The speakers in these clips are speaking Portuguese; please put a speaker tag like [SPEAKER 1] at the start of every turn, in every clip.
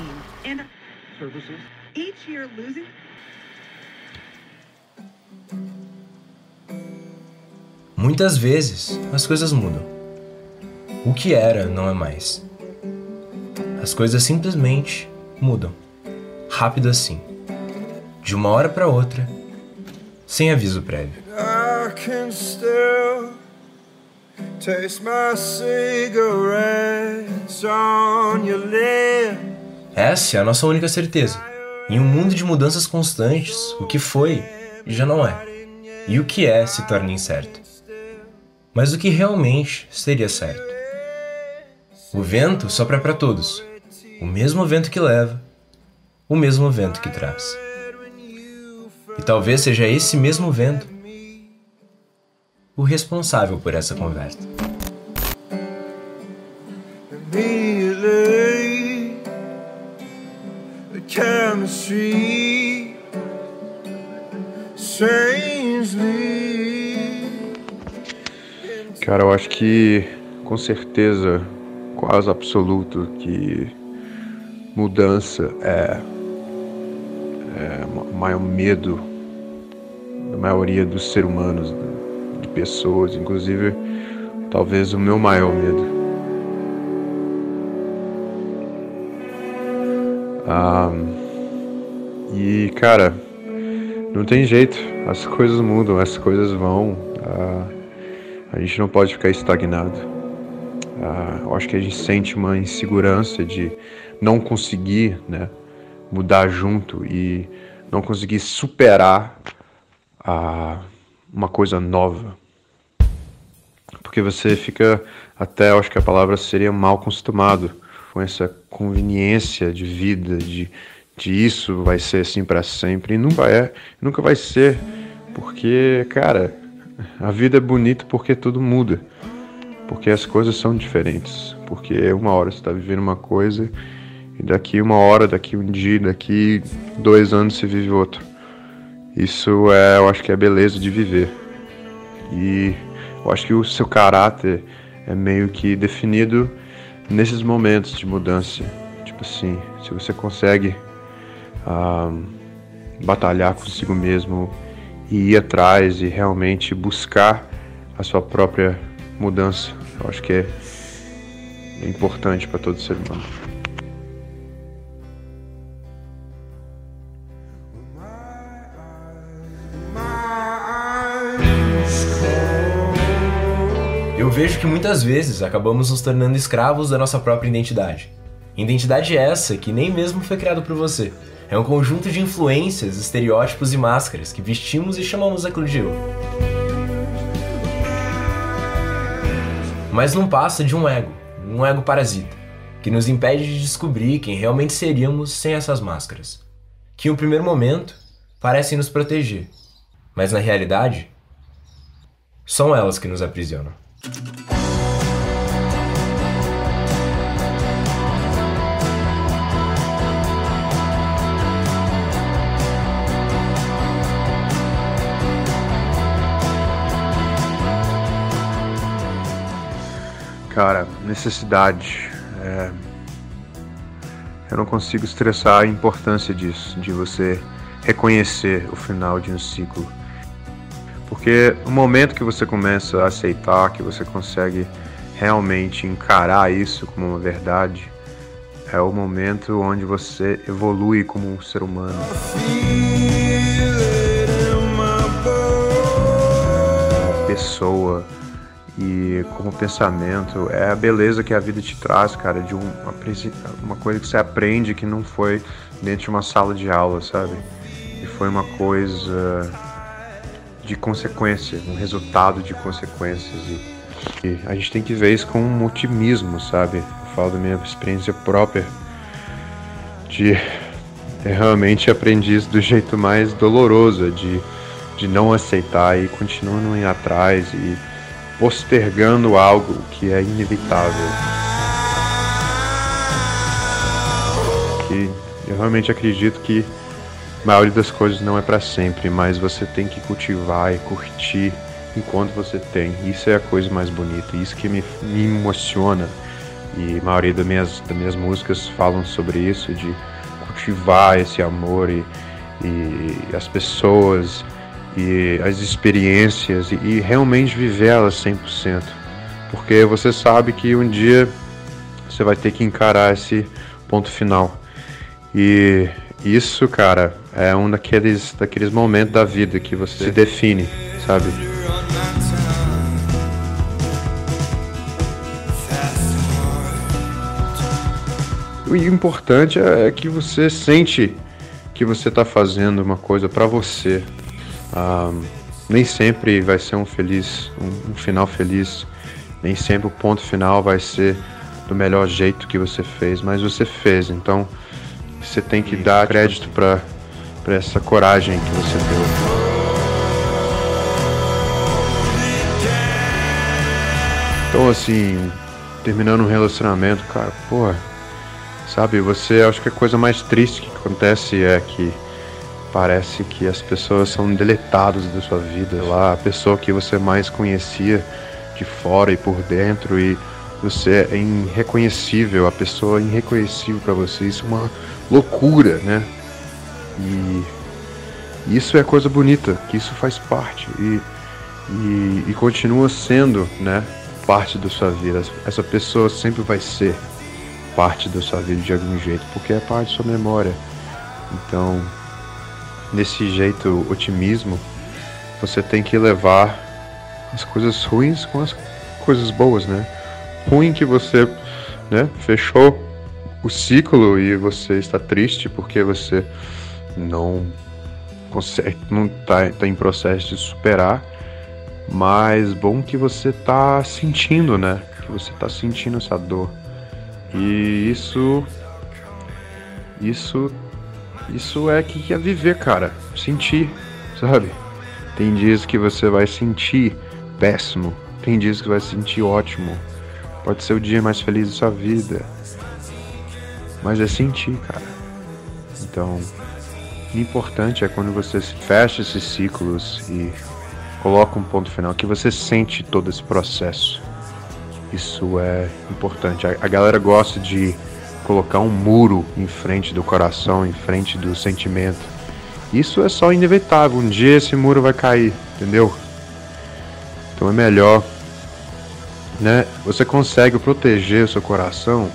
[SPEAKER 1] teams and services. Each year losing
[SPEAKER 2] Muitas vezes as coisas mudam. O que era não é mais. As coisas simplesmente mudam. Rápido assim. De uma hora para outra, sem aviso prévio.
[SPEAKER 3] I can still taste my cigarettes on your lips.
[SPEAKER 2] Essa é a nossa única certeza. Em um mundo de mudanças constantes, o que foi já não é. E o que é se torna incerto. Mas o que realmente seria certo? O vento sopra para todos. O mesmo vento que leva, o mesmo vento que traz. E talvez seja esse mesmo vento o responsável por essa conversa.
[SPEAKER 3] Chemistry.
[SPEAKER 4] Cara, eu acho que com certeza, quase absoluto, que mudança é, é o maior medo da maioria dos seres humanos, de pessoas, inclusive talvez o meu maior medo. E cara, não tem jeito, as coisas mudam, as coisas vão. Ah, a gente não pode ficar estagnado. Ah, eu acho que a gente sente uma insegurança de não conseguir né, mudar junto e não conseguir superar ah, uma coisa nova. Porque você fica, até acho que a palavra seria mal acostumado com essa conveniência de vida, de, de isso vai ser assim para sempre. E nunca é, nunca vai ser. Porque, cara, a vida é bonita porque tudo muda. Porque as coisas são diferentes. Porque uma hora você está vivendo uma coisa e daqui uma hora, daqui um dia, daqui dois anos você vive outro. Isso é, eu acho que é a beleza de viver. E eu acho que o seu caráter é meio que definido nesses momentos de mudança. Tipo assim, se você consegue ah, batalhar consigo mesmo e ir atrás e realmente buscar a sua própria mudança, eu acho que é importante para todo ser humano.
[SPEAKER 2] Eu vejo que muitas vezes acabamos nos tornando escravos da nossa própria identidade. Identidade essa que nem mesmo foi criada por você. É um conjunto de influências, estereótipos e máscaras que vestimos e chamamos aquilo de eu. Mas não passa de um ego, um ego parasita, que nos impede de descobrir quem realmente seríamos sem essas máscaras. Que em um primeiro momento parecem nos proteger, mas na realidade são elas que nos aprisionam.
[SPEAKER 4] Cara, necessidade. É... Eu não consigo estressar a importância disso, de você reconhecer o final de um ciclo. Porque o momento que você começa a aceitar, que você consegue realmente encarar isso como uma verdade, é o momento onde você evolui como um ser humano. Como pessoa e como pensamento. É a beleza que a vida te traz, cara, de um, uma coisa que você aprende que não foi dentro de uma sala de aula, sabe? E foi uma coisa de consequência, um resultado de consequências. E, e a gente tem que ver isso com um otimismo, sabe? Eu falo da minha experiência própria de eu realmente aprendi isso do jeito mais doloroso, de, de não aceitar e continuando atrás e postergando algo que é inevitável. Que eu realmente acredito que a maioria das coisas não é para sempre, mas você tem que cultivar e curtir enquanto você tem. Isso é a coisa mais bonita, isso que me, me emociona E a maioria das minhas, das minhas músicas falam sobre isso, de cultivar esse amor e, e as pessoas e as experiências e, e realmente viver elas 100%. Porque você sabe que um dia você vai ter que encarar esse ponto final. E isso, cara, é um daqueles, daqueles momentos da vida que você se define, sabe? O importante é que você sente que você está fazendo uma coisa para você. Ah, nem sempre vai ser um feliz, um, um final feliz. Nem sempre o ponto final vai ser do melhor jeito que você fez, mas você fez. Então você tem que dar crédito para essa coragem que você deu. Então assim, terminando um relacionamento, cara, porra Sabe, você acho que a coisa mais triste que acontece é que parece que as pessoas são deletadas da sua vida. Lá, a pessoa que você mais conhecia de fora e por dentro e você é irreconhecível, a pessoa é irreconhecível para você. Isso é uma loucura, né? E isso é coisa bonita, que isso faz parte e, e, e continua sendo, né? Parte da sua vida. Essa pessoa sempre vai ser parte da sua vida de algum jeito, porque é parte da sua memória. Então, nesse jeito otimismo, você tem que levar as coisas ruins com as coisas boas, né? Ruim que você, né, fechou o ciclo e você está triste porque você não consegue, não está tá em processo de superar, mas bom que você está sentindo, né? Que você está sentindo essa dor. E isso. Isso. Isso é que é viver, cara. Sentir, sabe? Tem dias que você vai sentir péssimo. Tem dias que vai sentir ótimo. Pode ser o dia mais feliz da sua vida. Mas é sentir, cara. Então, importante é quando você fecha esses ciclos e coloca um ponto final, que você sente todo esse processo. Isso é importante. A, a galera gosta de colocar um muro em frente do coração, em frente do sentimento. Isso é só inevitável. Um dia esse muro vai cair, entendeu? Então é melhor, né? Você consegue proteger o seu coração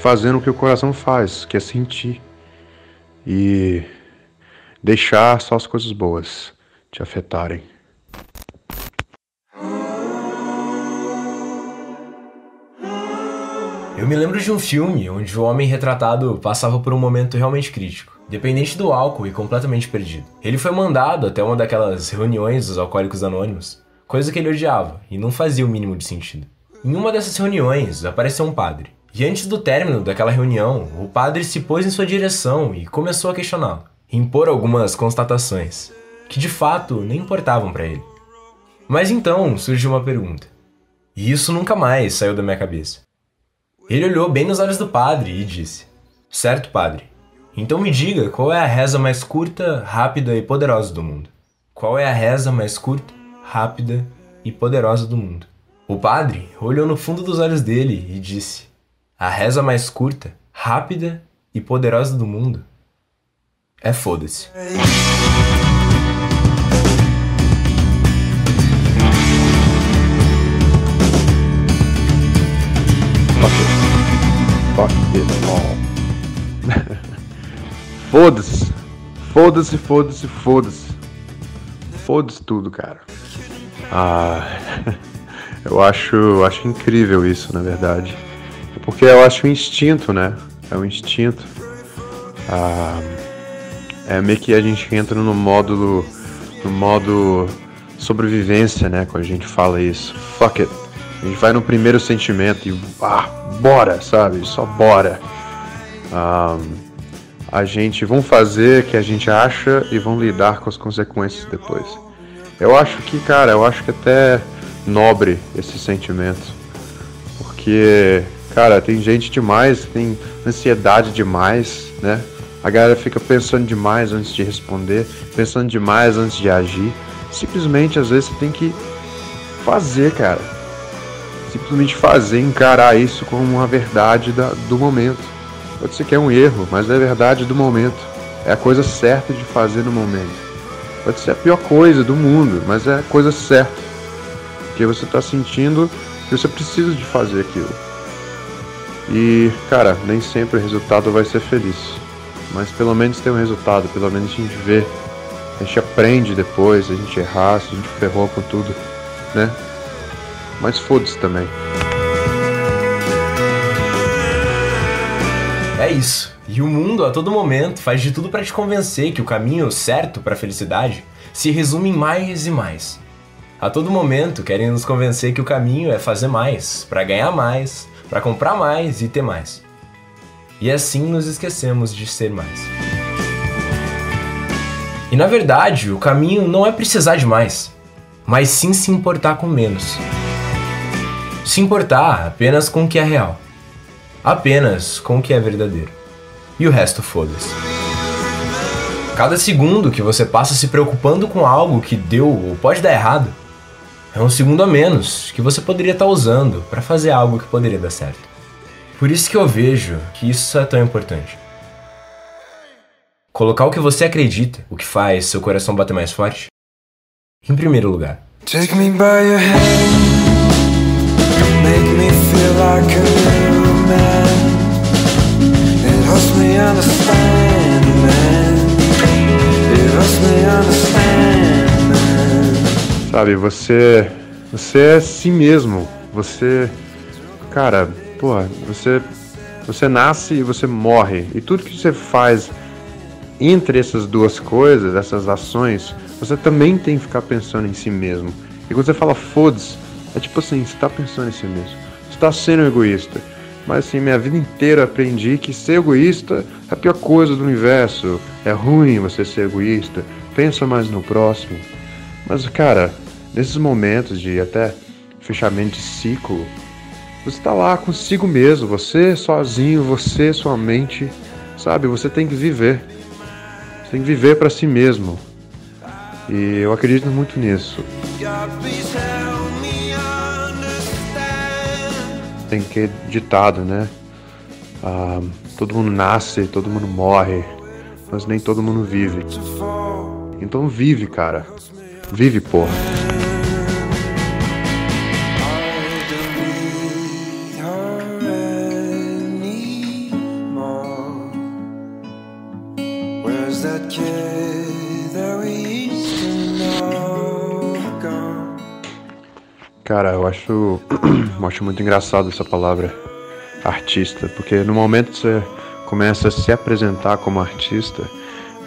[SPEAKER 4] fazendo o que o coração faz, que é sentir e deixar só as coisas boas te afetarem.
[SPEAKER 2] Eu me lembro de um filme onde o homem retratado passava por um momento realmente crítico, dependente do álcool e completamente perdido. Ele foi mandado até uma daquelas reuniões dos alcoólicos anônimos, coisa que ele odiava e não fazia o mínimo de sentido. Em uma dessas reuniões apareceu um padre, e antes do término daquela reunião, o padre se pôs em sua direção e começou a questioná-lo, impor algumas constatações, que de fato nem importavam para ele. Mas então surgiu uma pergunta, e isso nunca mais saiu da minha cabeça. Ele olhou bem nos olhos do padre e disse: Certo, padre. Então me diga qual é a reza mais curta, rápida e poderosa do mundo. Qual é a reza mais curta, rápida e poderosa do mundo? O padre olhou no fundo dos olhos dele e disse: A reza mais curta, rápida e poderosa do mundo é foda-se.
[SPEAKER 4] Foda-se. Foda-se, foda-se, foda-se. Foda-se tudo, cara. Ah, eu acho, acho incrível isso, na verdade. Porque eu acho um instinto, né? É um instinto. Ah, é meio que a gente entra no módulo, no modo sobrevivência, né? Quando a gente fala isso. Fuck it. A gente vai no primeiro sentimento e ah, bora, sabe? Só bora. Um, a gente vão fazer o que a gente acha e vão lidar com as consequências depois. Eu acho que, cara, eu acho que até nobre esse sentimento. Porque, cara, tem gente demais, tem ansiedade demais, né? A galera fica pensando demais antes de responder, pensando demais antes de agir. Simplesmente, às vezes, você tem que fazer, cara simplesmente fazer, encarar isso como uma verdade da, do momento. Pode ser que é um erro, mas é a verdade do momento. É a coisa certa de fazer no momento. Pode ser a pior coisa do mundo, mas é a coisa certa. Porque você está sentindo que você precisa de fazer aquilo. E, cara, nem sempre o resultado vai ser feliz. Mas pelo menos tem um resultado, pelo menos a gente vê. A gente aprende depois, a gente errar, se a gente ferrou com tudo, né? Mas foda-se também.
[SPEAKER 2] É isso. E o mundo a todo momento faz de tudo para te convencer que o caminho certo para a felicidade se resume em mais e mais. A todo momento querem nos convencer que o caminho é fazer mais, para ganhar mais, para comprar mais e ter mais. E assim nos esquecemos de ser mais. E na verdade, o caminho não é precisar de mais, mas sim se importar com menos. Se importar apenas com o que é real apenas com o que é verdadeiro. E o resto foda-se. Cada segundo que você passa se preocupando com algo que deu ou pode dar errado é um segundo a menos que você poderia estar usando para fazer algo que poderia dar certo. Por isso que eu vejo que isso é tão importante. Colocar o que você acredita, o que faz seu coração bater mais forte, em primeiro lugar. Take me by your hand, make me feel like a
[SPEAKER 4] Sabe, você. Você é si mesmo. Você. Cara, porra, você. Você nasce e você morre. E tudo que você faz entre essas duas coisas, essas ações, você também tem que ficar pensando em si mesmo. E quando você fala foda-se, é tipo assim, você tá pensando em si mesmo. Você tá sendo egoísta. Mas assim, minha vida inteira aprendi que ser egoísta é a pior coisa do universo. É ruim você ser egoísta. Pensa mais no próximo. Mas, cara, nesses momentos de até fechamento de ciclo, você está lá consigo mesmo, você sozinho, você, sua mente, sabe? Você tem que viver. Você tem que viver para si mesmo. E eu acredito muito nisso. tem que ditado, né? Ah, todo mundo nasce, todo mundo morre, mas nem todo mundo vive. Então vive, cara. Vive, porra. Cara, eu acho, eu acho muito engraçado essa palavra artista, porque no momento que você começa a se apresentar como artista,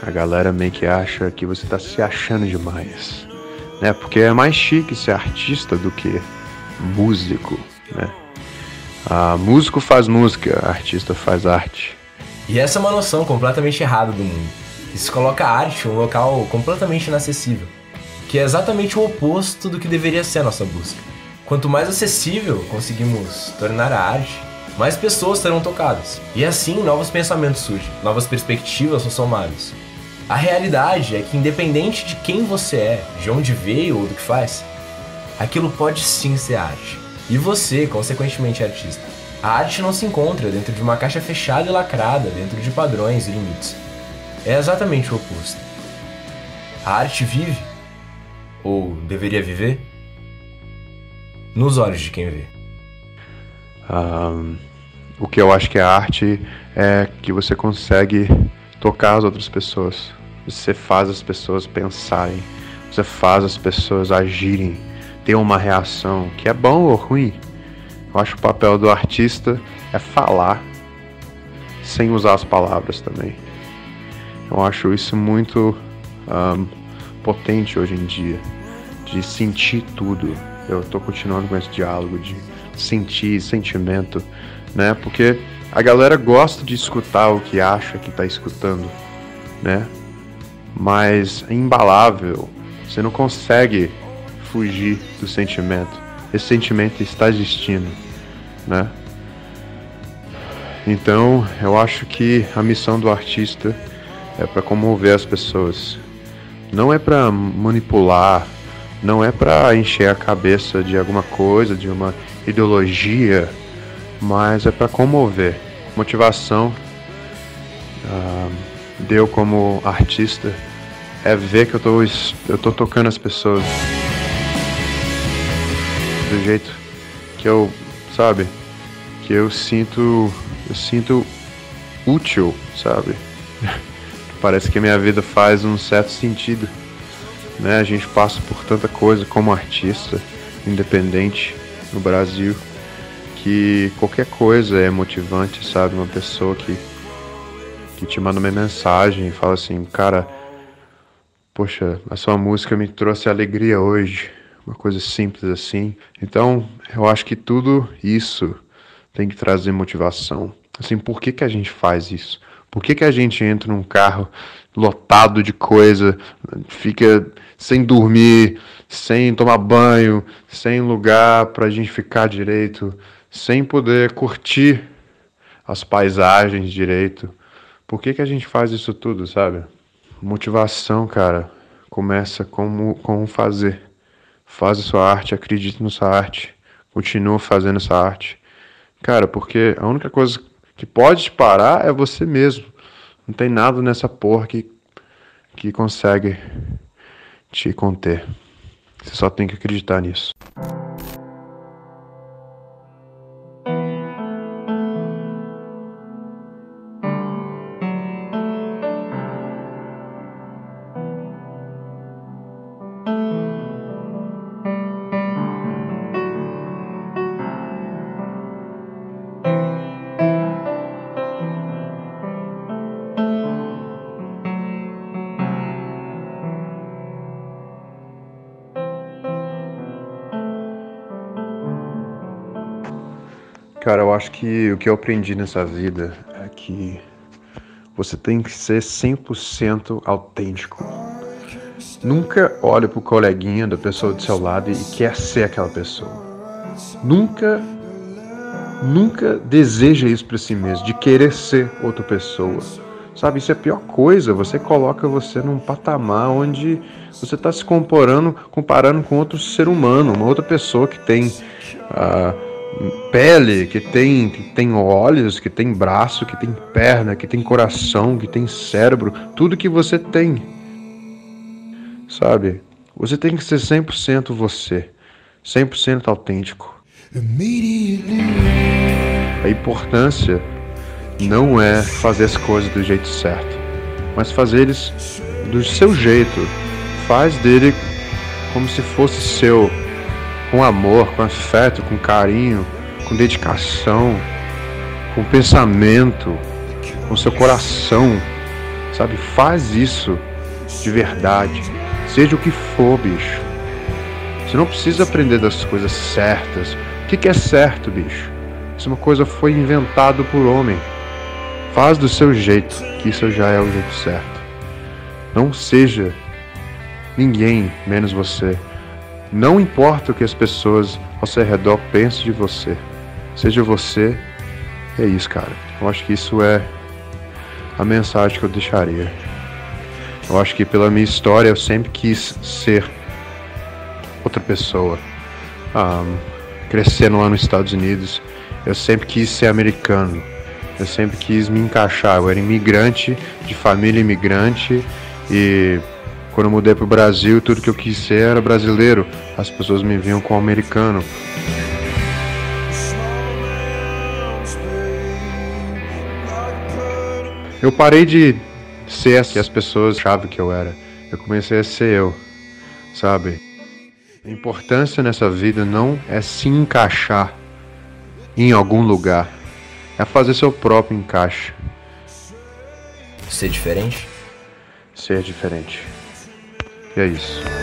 [SPEAKER 4] a galera meio que acha que você está se achando demais, né? Porque é mais chique ser artista do que músico, né? A músico faz música, artista faz arte.
[SPEAKER 2] E essa é uma noção completamente errada do mundo. Isso coloca a arte em um local completamente inacessível, que é exatamente o oposto do que deveria ser a nossa busca. Quanto mais acessível conseguimos tornar a arte, mais pessoas serão tocadas. E assim novos pensamentos surgem, novas perspectivas são somadas. A realidade é que, independente de quem você é, de onde veio ou do que faz, aquilo pode sim ser arte. E você, consequentemente, é artista. A arte não se encontra dentro de uma caixa fechada e lacrada, dentro de padrões e limites. É exatamente o oposto. A arte vive, ou deveria viver, nos olhos de quem vê.
[SPEAKER 4] Um, o que eu acho que é arte é que você consegue tocar as outras pessoas. Você faz as pessoas pensarem. Você faz as pessoas agirem, ter uma reação, que é bom ou ruim. Eu acho que o papel do artista é falar sem usar as palavras também. Eu acho isso muito um, potente hoje em dia, de sentir tudo, eu estou continuando com esse diálogo de sentir, sentimento, né? Porque a galera gosta de escutar o que acha que está escutando, né? Mas é imbalável. Você não consegue fugir do sentimento. Esse sentimento está existindo, né? Então, eu acho que a missão do artista é para comover as pessoas. Não é para manipular, não é para encher a cabeça de alguma coisa, de uma ideologia, mas é para comover. Motivação uh, deu como artista é ver que eu tô, eu tô tocando as pessoas do jeito que eu, sabe, que eu sinto, eu sinto útil, sabe? Parece que a minha vida faz um certo sentido, né? A gente passa por tanta coisa como artista independente no Brasil que qualquer coisa é motivante, sabe? Uma pessoa que que te manda uma mensagem e fala assim, cara, poxa, a sua música me trouxe alegria hoje, uma coisa simples assim. Então, eu acho que tudo isso tem que trazer motivação. Assim, por que, que a gente faz isso? Por que, que a gente entra num carro lotado de coisa, fica sem dormir, sem tomar banho, sem lugar para a gente ficar direito, sem poder curtir as paisagens direito? Por que, que a gente faz isso tudo, sabe? Motivação, cara, começa com, com fazer. Faz a sua arte, acredite na sua arte, continua fazendo essa arte. Cara, porque a única coisa que pode te parar é você mesmo. Não tem nada nessa porra que, que consegue te conter. Você só tem que acreditar nisso. Cara, eu acho que o que eu aprendi nessa vida é que você tem que ser 100% autêntico. Nunca olhe pro coleguinha da pessoa do seu lado e quer ser aquela pessoa. Nunca, nunca deseja isso para si mesmo, de querer ser outra pessoa. Sabe, isso é a pior coisa. Você coloca você num patamar onde você está se comparando, comparando com outro ser humano, uma outra pessoa que tem. Uh, pele, que tem, que tem olhos, que tem braço, que tem perna, que tem coração, que tem cérebro, tudo que você tem. Sabe? Você tem que ser 100% você, 100% autêntico. A importância não é fazer as coisas do jeito certo, mas fazer eles do seu jeito. Faz dele como se fosse seu com amor, com afeto, com carinho, com dedicação, com pensamento, com seu coração, sabe? Faz isso de verdade, seja o que for, bicho. Você não precisa aprender das coisas certas. O que é certo, bicho? Isso é uma coisa foi inventado por homem. Faz do seu jeito, que isso já é o jeito certo. Não seja ninguém menos você. Não importa o que as pessoas ao seu redor pensem de você. Seja você. É isso, cara. Eu acho que isso é a mensagem que eu deixaria. Eu acho que pela minha história eu sempre quis ser outra pessoa. Um, crescendo lá nos Estados Unidos, eu sempre quis ser americano. Eu sempre quis me encaixar. Eu era imigrante, de família imigrante e quando eu mudei para o Brasil, tudo que eu quis ser era brasileiro. As pessoas me viam como americano. Eu parei de ser assim, as pessoas achavam que eu era. Eu comecei a ser eu, sabe? A importância nessa vida não é se encaixar em algum lugar, é fazer seu próprio encaixe.
[SPEAKER 2] Ser diferente?
[SPEAKER 4] Ser diferente. E é isso.